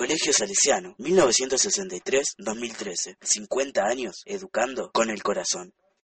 Colegio Salesiano, 1963-2013. 50 años educando con el corazón.